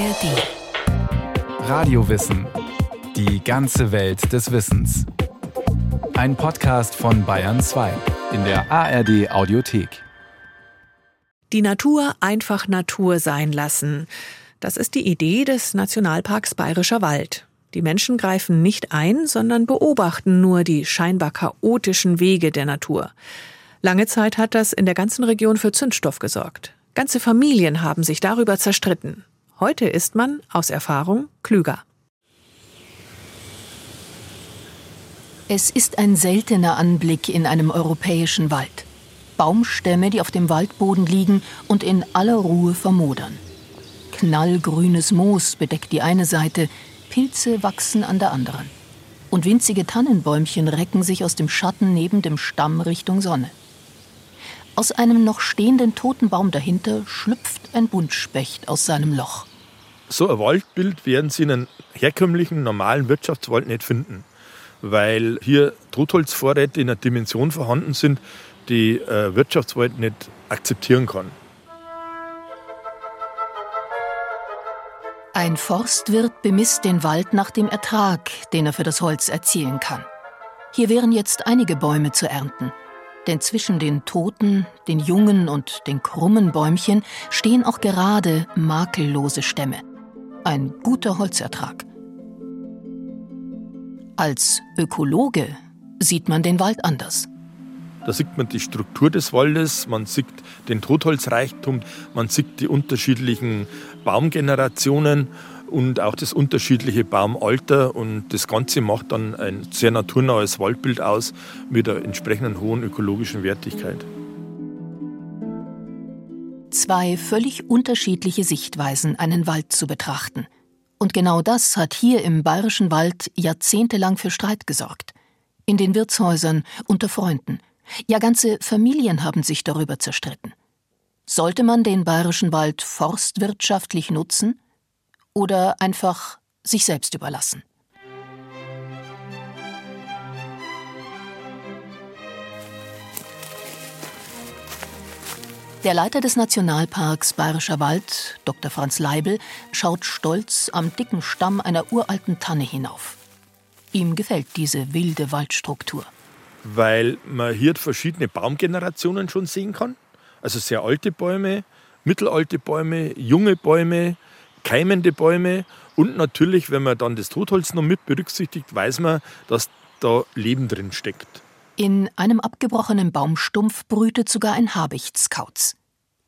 ARD. Radiowissen. Die ganze Welt des Wissens. Ein Podcast von Bayern 2 in der ARD Audiothek. Die Natur einfach Natur sein lassen. Das ist die Idee des Nationalparks Bayerischer Wald. Die Menschen greifen nicht ein, sondern beobachten nur die scheinbar chaotischen Wege der Natur. Lange Zeit hat das in der ganzen Region für Zündstoff gesorgt. Ganze Familien haben sich darüber zerstritten. Heute ist man, aus Erfahrung, klüger. Es ist ein seltener Anblick in einem europäischen Wald. Baumstämme, die auf dem Waldboden liegen und in aller Ruhe vermodern. Knallgrünes Moos bedeckt die eine Seite, Pilze wachsen an der anderen. Und winzige Tannenbäumchen recken sich aus dem Schatten neben dem Stamm Richtung Sonne. Aus einem noch stehenden Totenbaum dahinter schlüpft ein Buntspecht aus seinem Loch. So ein Waldbild werden Sie in einem herkömmlichen, normalen Wirtschaftswald nicht finden, weil hier Totholzvorräte in einer Dimension vorhanden sind, die äh, Wirtschaftswald nicht akzeptieren kann. Ein Forstwirt bemisst den Wald nach dem Ertrag, den er für das Holz erzielen kann. Hier wären jetzt einige Bäume zu ernten. Denn zwischen den toten, den jungen und den krummen Bäumchen stehen auch gerade makellose Stämme. Ein guter Holzertrag. Als Ökologe sieht man den Wald anders. Da sieht man die Struktur des Waldes, man sieht den Totholzreichtum, man sieht die unterschiedlichen Baumgenerationen und auch das unterschiedliche Baumalter. Und das Ganze macht dann ein sehr naturnahes Waldbild aus mit einer entsprechenden hohen ökologischen Wertigkeit. Zwei völlig unterschiedliche Sichtweisen, einen Wald zu betrachten. Und genau das hat hier im bayerischen Wald jahrzehntelang für Streit gesorgt. In den Wirtshäusern, unter Freunden. Ja, ganze Familien haben sich darüber zerstritten. Sollte man den bayerischen Wald forstwirtschaftlich nutzen? oder einfach sich selbst überlassen. Der Leiter des Nationalparks Bayerischer Wald, Dr. Franz Leibel, schaut stolz am dicken Stamm einer uralten Tanne hinauf. Ihm gefällt diese wilde Waldstruktur. Weil man hier verschiedene Baumgenerationen schon sehen kann. Also sehr alte Bäume, mittelalte Bäume, junge Bäume, keimende Bäume und natürlich, wenn man dann das Totholz noch mit berücksichtigt, weiß man, dass da Leben drin steckt. In einem abgebrochenen Baumstumpf brütet sogar ein Habichtskauz.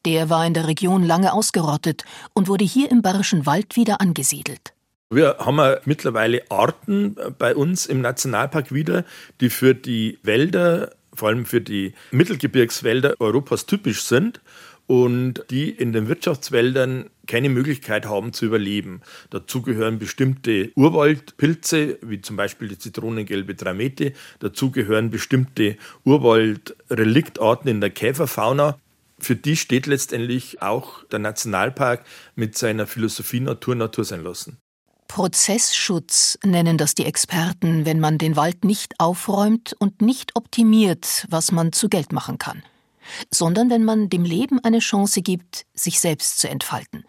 Der war in der Region lange ausgerottet und wurde hier im Bayerischen Wald wieder angesiedelt. Wir haben ja mittlerweile Arten bei uns im Nationalpark wieder, die für die Wälder, vor allem für die Mittelgebirgswälder Europas typisch sind und die in den Wirtschaftswäldern keine Möglichkeit haben zu überleben. Dazu gehören bestimmte Urwaldpilze, wie zum Beispiel die zitronengelbe Dramete. Dazu gehören bestimmte Urwaldreliktarten in der Käferfauna. Für die steht letztendlich auch der Nationalpark mit seiner Philosophie Natur Natur sein lassen. Prozessschutz nennen das die Experten, wenn man den Wald nicht aufräumt und nicht optimiert, was man zu Geld machen kann sondern wenn man dem Leben eine Chance gibt, sich selbst zu entfalten.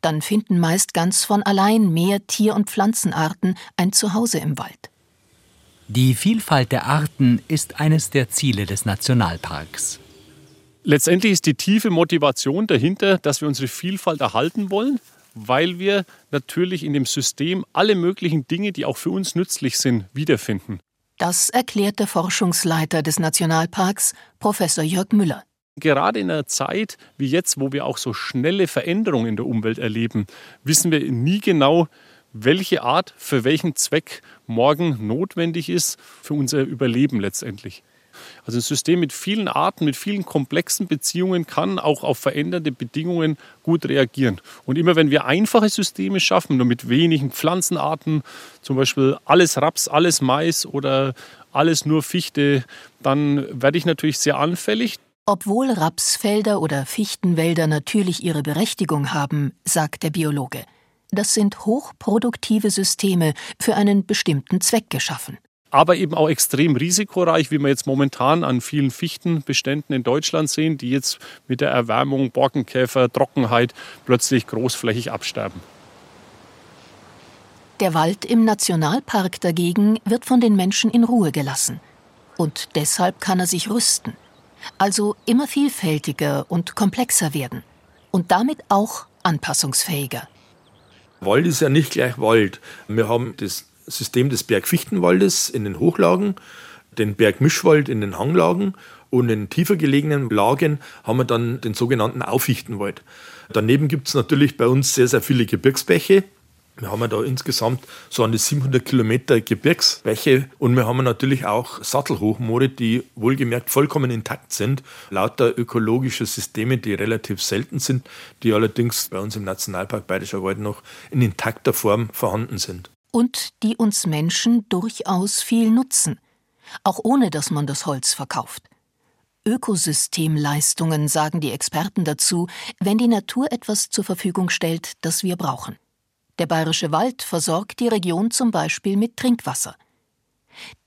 Dann finden meist ganz von allein mehr Tier- und Pflanzenarten ein Zuhause im Wald. Die Vielfalt der Arten ist eines der Ziele des Nationalparks. Letztendlich ist die tiefe Motivation dahinter, dass wir unsere Vielfalt erhalten wollen, weil wir natürlich in dem System alle möglichen Dinge, die auch für uns nützlich sind, wiederfinden. Das erklärt der Forschungsleiter des Nationalparks, Professor Jörg Müller. Gerade in einer Zeit wie jetzt, wo wir auch so schnelle Veränderungen in der Umwelt erleben, wissen wir nie genau, welche Art für welchen Zweck morgen notwendig ist für unser Überleben letztendlich. Also ein System mit vielen Arten, mit vielen komplexen Beziehungen kann auch auf veränderte Bedingungen gut reagieren. Und immer wenn wir einfache Systeme schaffen, nur mit wenigen Pflanzenarten, zum Beispiel alles Raps, alles Mais oder alles nur Fichte, dann werde ich natürlich sehr anfällig. Obwohl Rapsfelder oder Fichtenwälder natürlich ihre Berechtigung haben, sagt der Biologe, das sind hochproduktive Systeme für einen bestimmten Zweck geschaffen aber eben auch extrem risikoreich, wie wir jetzt momentan an vielen Fichtenbeständen in Deutschland sehen, die jetzt mit der Erwärmung, Borkenkäfer, Trockenheit plötzlich großflächig absterben. Der Wald im Nationalpark dagegen wird von den Menschen in Ruhe gelassen. Und deshalb kann er sich rüsten. Also immer vielfältiger und komplexer werden. Und damit auch anpassungsfähiger. Wald ist ja nicht gleich Wald. Wir haben das System des Bergfichtenwaldes in den Hochlagen, den Bergmischwald in den Hanglagen und in tiefer gelegenen Lagen haben wir dann den sogenannten Auffichtenwald. Daneben gibt es natürlich bei uns sehr, sehr viele Gebirgsbäche. Wir haben da insgesamt so an die 700 Kilometer Gebirgsbäche und wir haben natürlich auch Sattelhochmoore, die wohlgemerkt vollkommen intakt sind, lauter ökologische Systeme, die relativ selten sind, die allerdings bei uns im Nationalpark Bayerischer Wald noch in intakter Form vorhanden sind. Und die uns Menschen durchaus viel nutzen, auch ohne dass man das Holz verkauft. Ökosystemleistungen sagen die Experten dazu, wenn die Natur etwas zur Verfügung stellt, das wir brauchen. Der bayerische Wald versorgt die Region zum Beispiel mit Trinkwasser.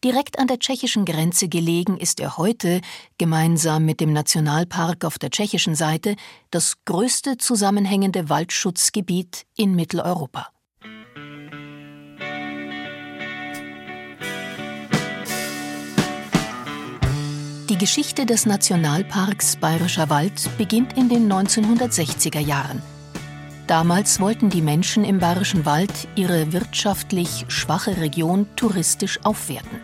Direkt an der tschechischen Grenze gelegen ist er heute, gemeinsam mit dem Nationalpark auf der tschechischen Seite, das größte zusammenhängende Waldschutzgebiet in Mitteleuropa. Die Geschichte des Nationalparks Bayerischer Wald beginnt in den 1960er Jahren. Damals wollten die Menschen im Bayerischen Wald ihre wirtschaftlich schwache Region touristisch aufwerten.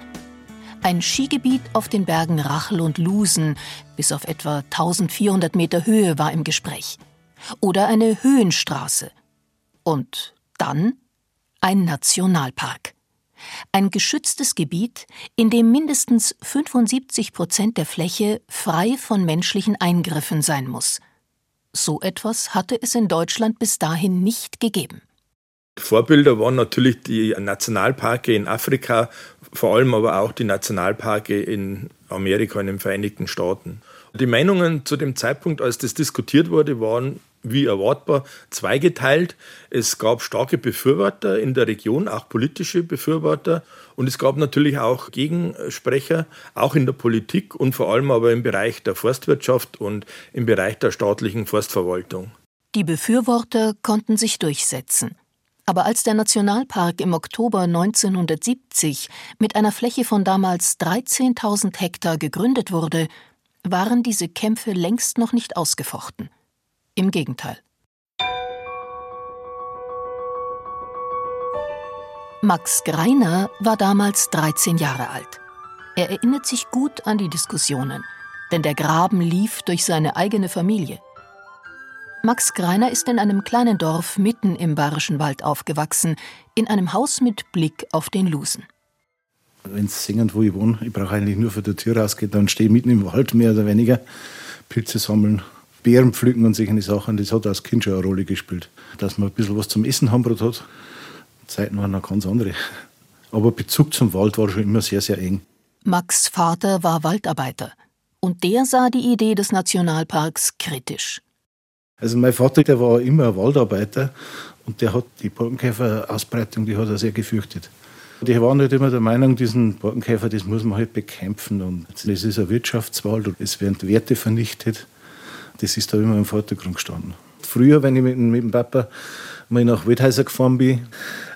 Ein Skigebiet auf den Bergen Rachel und Lusen bis auf etwa 1400 Meter Höhe war im Gespräch. Oder eine Höhenstraße. Und dann ein Nationalpark. Ein geschütztes Gebiet, in dem mindestens 75 Prozent der Fläche frei von menschlichen Eingriffen sein muss. So etwas hatte es in Deutschland bis dahin nicht gegeben. Vorbilder waren natürlich die Nationalparke in Afrika, vor allem aber auch die Nationalparke in Amerika, in den Vereinigten Staaten. Die Meinungen zu dem Zeitpunkt, als das diskutiert wurde, waren wie erwartbar zweigeteilt. Es gab starke Befürworter in der Region, auch politische Befürworter. Und es gab natürlich auch Gegensprecher, auch in der Politik und vor allem aber im Bereich der Forstwirtschaft und im Bereich der staatlichen Forstverwaltung. Die Befürworter konnten sich durchsetzen. Aber als der Nationalpark im Oktober 1970 mit einer Fläche von damals 13.000 Hektar gegründet wurde, waren diese Kämpfe längst noch nicht ausgefochten. Im Gegenteil. Max Greiner war damals 13 Jahre alt. Er erinnert sich gut an die Diskussionen, denn der Graben lief durch seine eigene Familie. Max Greiner ist in einem kleinen Dorf mitten im Bayerischen Wald aufgewachsen, in einem Haus mit Blick auf den Lusen. Wenn es singend, wo ich wohne, ich brauche eigentlich nur vor der Tür rausgehen, dann stehe ich mitten im Wald, mehr oder weniger, Pilze sammeln, Beeren pflücken und solche Sachen. Das hat als Kind schon eine Rolle gespielt. Dass man ein bisschen was zum Essen haben hat, Zeiten waren noch ganz andere. Aber Bezug zum Wald war schon immer sehr, sehr eng. Max Vater war Waldarbeiter und der sah die Idee des Nationalparks kritisch. Also mein Vater, der war immer ein Waldarbeiter und der hat die Borkenkäferausbreitung, die hat er sehr gefürchtet. Die waren halt immer der Meinung, diesen Borkenkäfer, das muss man halt bekämpfen. Und es ist ein Wirtschaftswald und es werden Werte vernichtet. Das ist da immer im Vordergrund gestanden. Früher, wenn ich mit, mit dem Papa mal nach Wildhäuser gefahren bin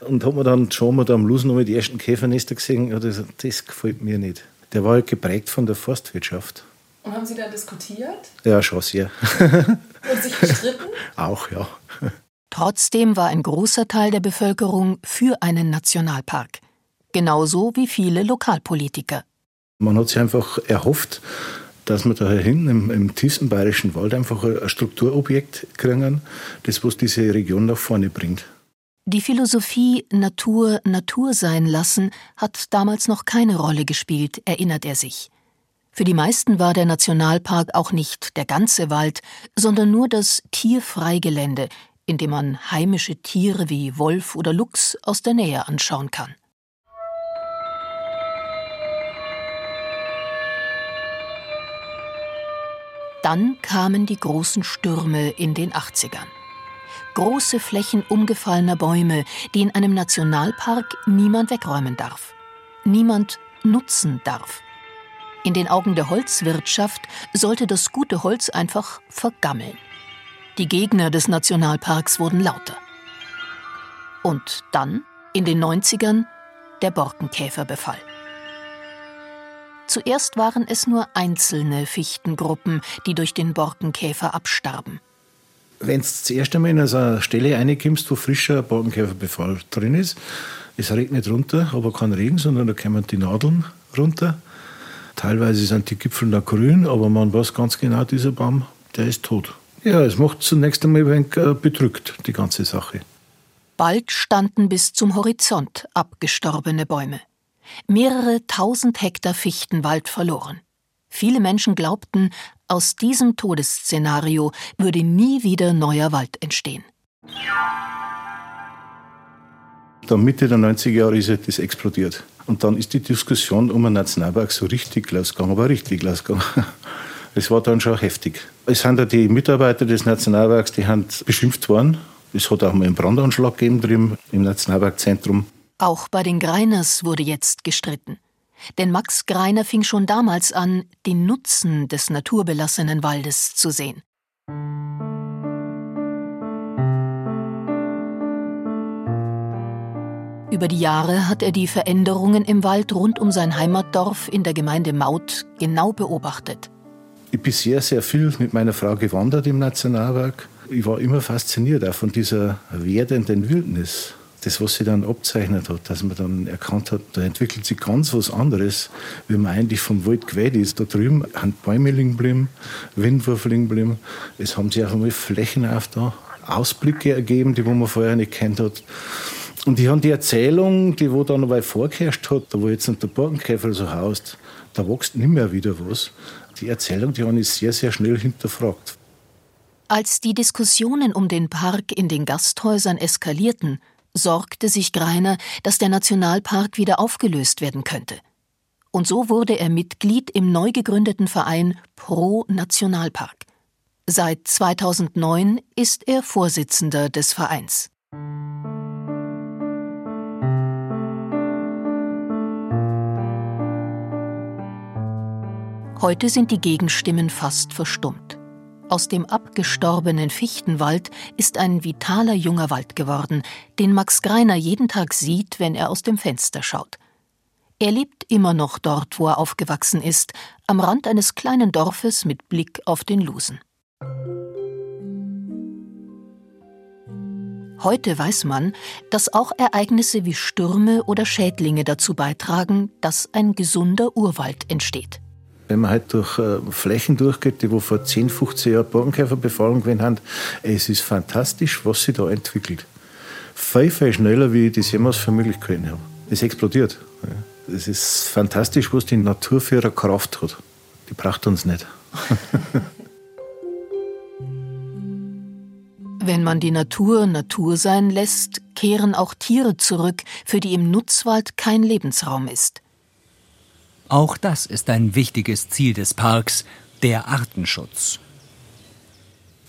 und hat man dann schon mal da am Lusen die ersten Käfernester gesehen, ja, das, das gefällt mir nicht. Der war halt geprägt von der Forstwirtschaft. Und haben Sie da diskutiert? Ja, schon sehr. Und sich gestritten? Auch, ja. Trotzdem war ein großer Teil der Bevölkerung für einen Nationalpark genauso wie viele Lokalpolitiker. Man hat sich einfach erhofft, dass wir dahin im, im tiefsten bayerischen Wald einfach ein Strukturobjekt kriegen, das was diese Region nach vorne bringt. Die Philosophie Natur Natur sein lassen hat damals noch keine Rolle gespielt, erinnert er sich. Für die meisten war der Nationalpark auch nicht der ganze Wald, sondern nur das Tierfreigelände, in dem man heimische Tiere wie Wolf oder Luchs aus der Nähe anschauen kann. Dann kamen die großen Stürme in den 80ern. Große Flächen umgefallener Bäume, die in einem Nationalpark niemand wegräumen darf. Niemand nutzen darf. In den Augen der Holzwirtschaft sollte das gute Holz einfach vergammeln. Die Gegner des Nationalparks wurden lauter. Und dann In den 90ern der Borkenkäferbefall. Zuerst waren es nur einzelne Fichtengruppen, die durch den Borkenkäfer abstarben. Wenn du das erste Mal in so eine Stelle reinkommst, wo frischer Borkenkäferbefall drin ist, es regnet runter, aber kein Regen, sondern da kommen die Nadeln runter. Teilweise sind die Gipfel noch grün, aber man weiß ganz genau, dieser Baum, der ist tot. Ja, es macht zunächst einmal ein wenig äh, bedrückt, die ganze Sache. Bald standen bis zum Horizont abgestorbene Bäume. Mehrere tausend Hektar Fichtenwald verloren. Viele Menschen glaubten, aus diesem Todesszenario würde nie wieder neuer Wald entstehen. Dann Mitte der 90er Jahre ist das explodiert. Und dann ist die Diskussion um den Nationalpark so richtig losgegangen, aber richtig losgegangen. Es war dann schon heftig. Es sind ja die Mitarbeiter des Nationalparks, die haben beschimpft worden. Es hat auch mal einen Brandanschlag gegeben drin im Nationalparkzentrum. Auch bei den Greiners wurde jetzt gestritten. Denn Max Greiner fing schon damals an, den Nutzen des naturbelassenen Waldes zu sehen. Über die Jahre hat er die Veränderungen im Wald rund um sein Heimatdorf in der Gemeinde Maut genau beobachtet. Ich bin sehr, sehr viel mit meiner Frau gewandert im Nationalpark. Ich war immer fasziniert auch von dieser werdenden Wildnis. Das, was sie dann abzeichnet hat, dass man dann erkannt hat, da entwickelt sich ganz was anderes, wie man eigentlich vom Wald gewählt ist. Da drüben haben Bäume liegen geblieben, Windwurf liegen geblieben. Es haben sich auch einmal Flächen auf da, Ausblicke ergeben, die man vorher nicht kennt hat. Und ich habe die Erzählung, die wo dann noch vorgeherrscht hat, da wo jetzt der Borkenkäfer so haust, da wächst nicht mehr wieder was. Die Erzählung, die habe ich sehr, sehr schnell hinterfragt. Als die Diskussionen um den Park in den Gasthäusern eskalierten, sorgte sich Greiner, dass der Nationalpark wieder aufgelöst werden könnte. Und so wurde er Mitglied im neu gegründeten Verein Pro Nationalpark. Seit 2009 ist er Vorsitzender des Vereins. Heute sind die Gegenstimmen fast verstummt. Aus dem abgestorbenen Fichtenwald ist ein vitaler junger Wald geworden, den Max Greiner jeden Tag sieht, wenn er aus dem Fenster schaut. Er lebt immer noch dort, wo er aufgewachsen ist, am Rand eines kleinen Dorfes mit Blick auf den Lusen. Heute weiß man, dass auch Ereignisse wie Stürme oder Schädlinge dazu beitragen, dass ein gesunder Urwald entsteht. Wenn man halt durch äh, Flächen durchgeht, die wo vor 10, 15 Jahren Borkenkäferbefallung gewesen haben, es ist fantastisch, was sich da entwickelt. Viel, viel schneller, wie ich das jemals für möglich gehalten habe. Es explodiert. Es ist fantastisch, was die Natur für ihre Kraft hat. Die braucht uns nicht. Wenn man die Natur Natur sein lässt, kehren auch Tiere zurück, für die im Nutzwald kein Lebensraum ist. Auch das ist ein wichtiges Ziel des Parks, der Artenschutz.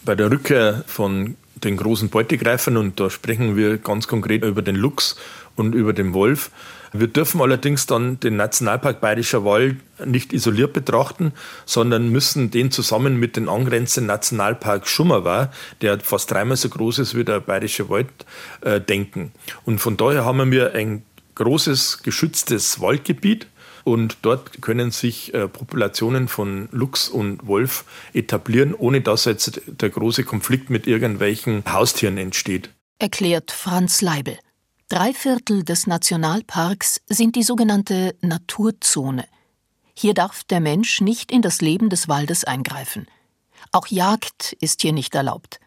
Bei der Rückkehr von den großen Beutegreifern, und da sprechen wir ganz konkret über den Luchs und über den Wolf. Wir dürfen allerdings dann den Nationalpark Bayerischer Wald nicht isoliert betrachten, sondern müssen den zusammen mit dem angrenzenden Nationalpark Schummerwar, der fast dreimal so groß ist wie der Bayerische Wald, äh, denken. Und von daher haben wir ein großes geschütztes Waldgebiet, und dort können sich äh, Populationen von Luchs und Wolf etablieren, ohne dass jetzt der große Konflikt mit irgendwelchen Haustieren entsteht. Erklärt Franz Leibel. Drei Viertel des Nationalparks sind die sogenannte Naturzone. Hier darf der Mensch nicht in das Leben des Waldes eingreifen. Auch Jagd ist hier nicht erlaubt.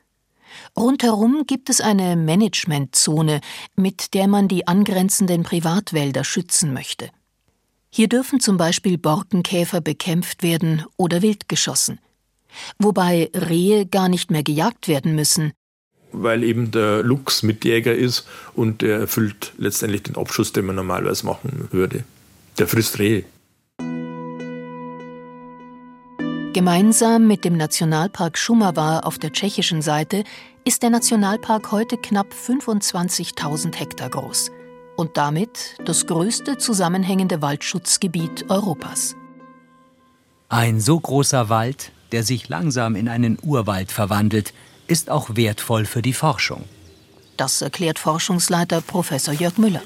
Rundherum gibt es eine Managementzone, mit der man die angrenzenden Privatwälder schützen möchte. Hier dürfen zum Beispiel Borkenkäfer bekämpft werden oder wild geschossen. Wobei Rehe gar nicht mehr gejagt werden müssen. Weil eben der Luchs Mitjäger ist und der erfüllt letztendlich den Abschuss, den man normalerweise machen würde. Der frisst Rehe. Gemeinsam mit dem Nationalpark Šumava auf der tschechischen Seite ist der Nationalpark heute knapp 25.000 Hektar groß und damit das größte zusammenhängende Waldschutzgebiet Europas. Ein so großer Wald, der sich langsam in einen Urwald verwandelt, ist auch wertvoll für die Forschung. Das erklärt Forschungsleiter Professor Jörg Müller.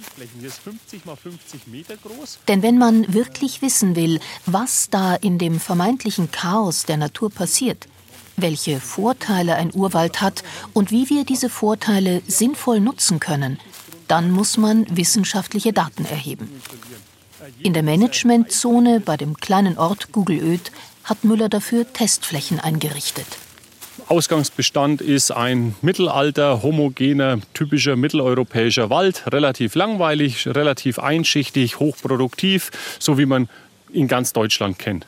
Denn wenn man wirklich wissen will, was da in dem vermeintlichen Chaos der Natur passiert, welche Vorteile ein Urwald hat und wie wir diese Vorteile sinnvoll nutzen können, dann muss man wissenschaftliche Daten erheben. In der Managementzone bei dem kleinen Ort Gugelöd hat Müller dafür Testflächen eingerichtet. Ausgangsbestand ist ein mittelalter, homogener, typischer mitteleuropäischer Wald. Relativ langweilig, relativ einschichtig, hochproduktiv, so wie man in ganz Deutschland kennt.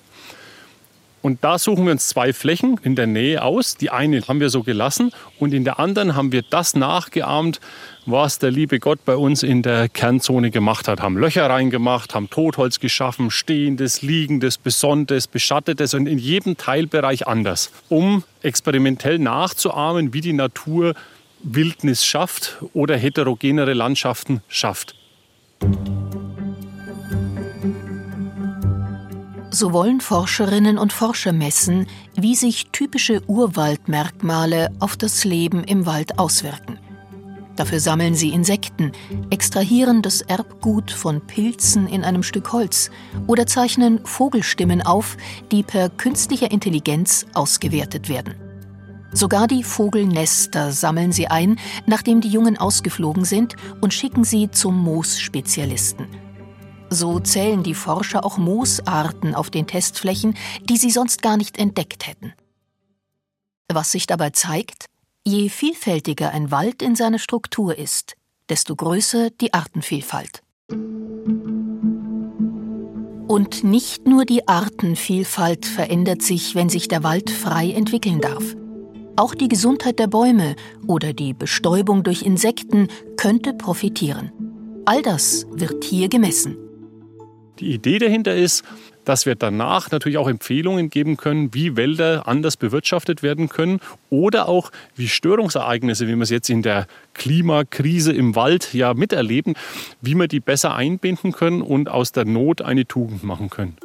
Und da suchen wir uns zwei Flächen in der Nähe aus. Die eine haben wir so gelassen und in der anderen haben wir das nachgeahmt, was der liebe Gott bei uns in der Kernzone gemacht hat. Haben Löcher reingemacht, haben Totholz geschaffen, stehendes, liegendes, besonntes, beschattetes und in jedem Teilbereich anders, um experimentell nachzuahmen, wie die Natur Wildnis schafft oder heterogenere Landschaften schafft. So wollen Forscherinnen und Forscher messen, wie sich typische Urwaldmerkmale auf das Leben im Wald auswirken. Dafür sammeln sie Insekten, extrahieren das Erbgut von Pilzen in einem Stück Holz oder zeichnen Vogelstimmen auf, die per künstlicher Intelligenz ausgewertet werden. Sogar die Vogelnester sammeln sie ein, nachdem die Jungen ausgeflogen sind, und schicken sie zum Moosspezialisten. So zählen die Forscher auch Moosarten auf den Testflächen, die sie sonst gar nicht entdeckt hätten. Was sich dabei zeigt, je vielfältiger ein Wald in seiner Struktur ist, desto größer die Artenvielfalt. Und nicht nur die Artenvielfalt verändert sich, wenn sich der Wald frei entwickeln darf. Auch die Gesundheit der Bäume oder die Bestäubung durch Insekten könnte profitieren. All das wird hier gemessen. Die Idee dahinter ist, dass wir danach natürlich auch Empfehlungen geben können, wie Wälder anders bewirtschaftet werden können oder auch wie Störungsereignisse, wie wir es jetzt in der Klimakrise im Wald ja miterleben, wie wir die besser einbinden können und aus der Not eine Tugend machen können.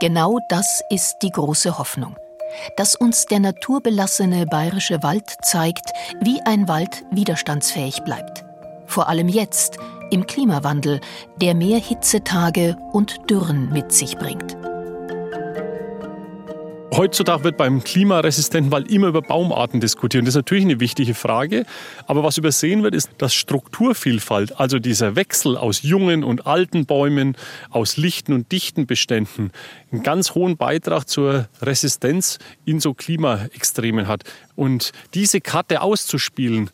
Genau das ist die große Hoffnung. Dass uns der naturbelassene bayerische Wald zeigt, wie ein Wald widerstandsfähig bleibt. Vor allem jetzt, im Klimawandel, der mehr Hitzetage und Dürren mit sich bringt. Heutzutage wird beim klimaresistenten Wald immer über Baumarten diskutiert. Das ist natürlich eine wichtige Frage. Aber was übersehen wird, ist, dass Strukturvielfalt, also dieser Wechsel aus jungen und alten Bäumen, aus lichten und dichten Beständen, einen ganz hohen Beitrag zur Resistenz in so Klimaextremen hat. Und diese Karte auszuspielen,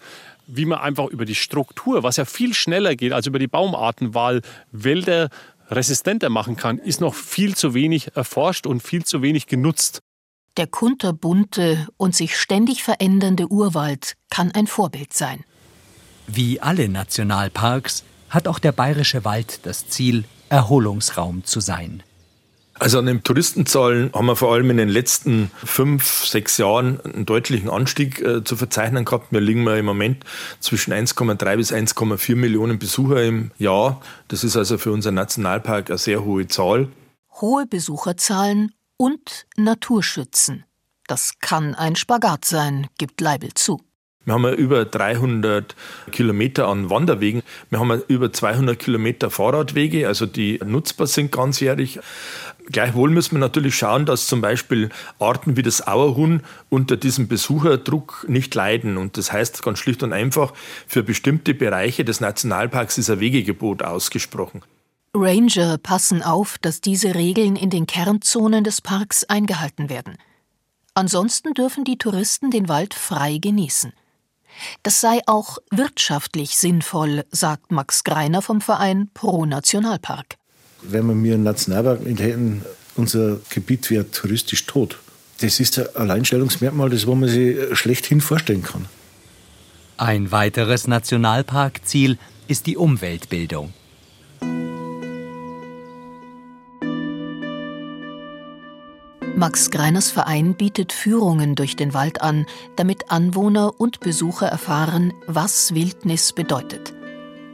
wie man einfach über die Struktur, was ja viel schneller geht als über die Baumartenwahl, Wälder resistenter machen kann, ist noch viel zu wenig erforscht und viel zu wenig genutzt. Der kunterbunte und sich ständig verändernde Urwald kann ein Vorbild sein. Wie alle Nationalparks hat auch der bayerische Wald das Ziel, Erholungsraum zu sein. Also an den Touristenzahlen haben wir vor allem in den letzten fünf, sechs Jahren einen deutlichen Anstieg äh, zu verzeichnen gehabt. Wir liegen im Moment zwischen 1,3 bis 1,4 Millionen Besucher im Jahr. Das ist also für unseren Nationalpark eine sehr hohe Zahl. Hohe Besucherzahlen und Naturschützen. Das kann ein Spagat sein, gibt Leibel zu. Wir haben über 300 Kilometer an Wanderwegen. Wir haben über 200 Kilometer Fahrradwege, also die nutzbar sind ganzjährig. Gleichwohl müssen wir natürlich schauen, dass zum Beispiel Arten wie das Auerhuhn unter diesem Besucherdruck nicht leiden. Und das heißt ganz schlicht und einfach, für bestimmte Bereiche des Nationalparks ist ein Wegegebot ausgesprochen. Ranger passen auf, dass diese Regeln in den Kernzonen des Parks eingehalten werden. Ansonsten dürfen die Touristen den Wald frei genießen. Das sei auch wirtschaftlich sinnvoll, sagt Max Greiner vom Verein Pro Nationalpark wenn wir mir einen Nationalpark hätten, unser Gebiet wäre touristisch tot. Das ist ein Alleinstellungsmerkmal, das wo man sich schlechthin vorstellen kann. Ein weiteres Nationalparkziel ist die Umweltbildung. Max Greiners Verein bietet Führungen durch den Wald an, damit Anwohner und Besucher erfahren, was Wildnis bedeutet.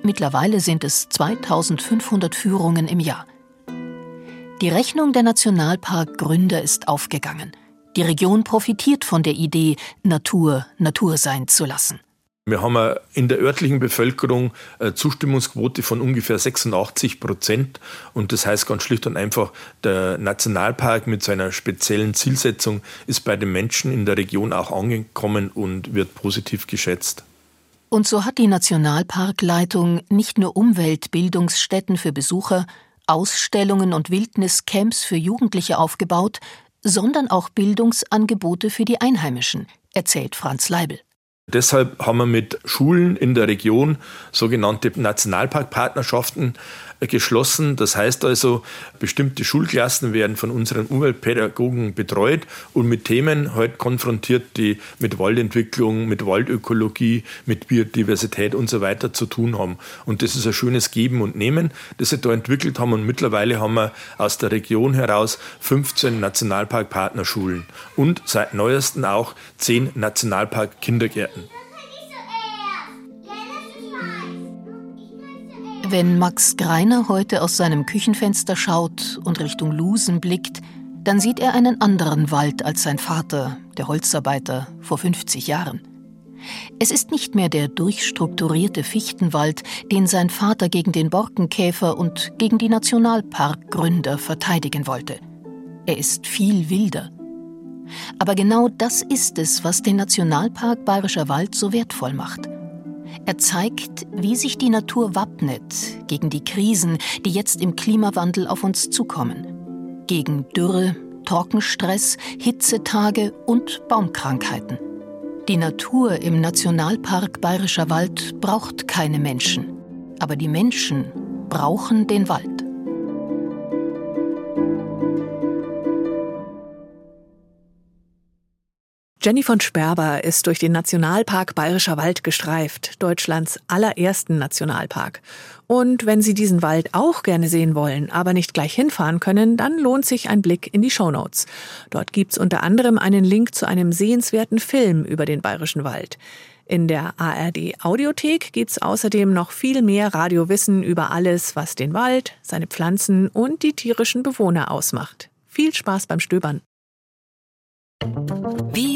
Mittlerweile sind es 2500 Führungen im Jahr. Die Rechnung der Nationalparkgründer ist aufgegangen. Die Region profitiert von der Idee, Natur Natur sein zu lassen. Wir haben in der örtlichen Bevölkerung eine Zustimmungsquote von ungefähr 86 Prozent. Und das heißt ganz schlicht und einfach, der Nationalpark mit seiner speziellen Zielsetzung ist bei den Menschen in der Region auch angekommen und wird positiv geschätzt. Und so hat die Nationalparkleitung nicht nur Umweltbildungsstätten für Besucher, Ausstellungen und Wildniscamps für Jugendliche aufgebaut, sondern auch Bildungsangebote für die Einheimischen, erzählt Franz Leibel. Deshalb haben wir mit Schulen in der Region sogenannte Nationalparkpartnerschaften geschlossen. Das heißt also, bestimmte Schulklassen werden von unseren Umweltpädagogen betreut und mit Themen halt konfrontiert, die mit Waldentwicklung, mit Waldökologie, mit Biodiversität und so weiter zu tun haben. Und das ist ein schönes Geben und Nehmen, das sie da entwickelt haben. Und mittlerweile haben wir aus der Region heraus 15 Nationalparkpartnerschulen und seit neuestem auch 10 Nationalpark-Kindergärten. Wenn Max Greiner heute aus seinem Küchenfenster schaut und Richtung Lusen blickt, dann sieht er einen anderen Wald als sein Vater, der Holzarbeiter, vor 50 Jahren. Es ist nicht mehr der durchstrukturierte Fichtenwald, den sein Vater gegen den Borkenkäfer und gegen die Nationalparkgründer verteidigen wollte. Er ist viel wilder. Aber genau das ist es, was den Nationalpark Bayerischer Wald so wertvoll macht. Er zeigt, wie sich die Natur wappnet gegen die Krisen, die jetzt im Klimawandel auf uns zukommen. Gegen Dürre, Trockenstress, Hitzetage und Baumkrankheiten. Die Natur im Nationalpark Bayerischer Wald braucht keine Menschen. Aber die Menschen brauchen den Wald. Jenny von Sperber ist durch den Nationalpark Bayerischer Wald gestreift, Deutschlands allerersten Nationalpark. Und wenn Sie diesen Wald auch gerne sehen wollen, aber nicht gleich hinfahren können, dann lohnt sich ein Blick in die Shownotes. Dort gibt's unter anderem einen Link zu einem sehenswerten Film über den Bayerischen Wald. In der ARD Audiothek gibt's außerdem noch viel mehr Radiowissen über alles, was den Wald, seine Pflanzen und die tierischen Bewohner ausmacht. Viel Spaß beim Stöbern. Wie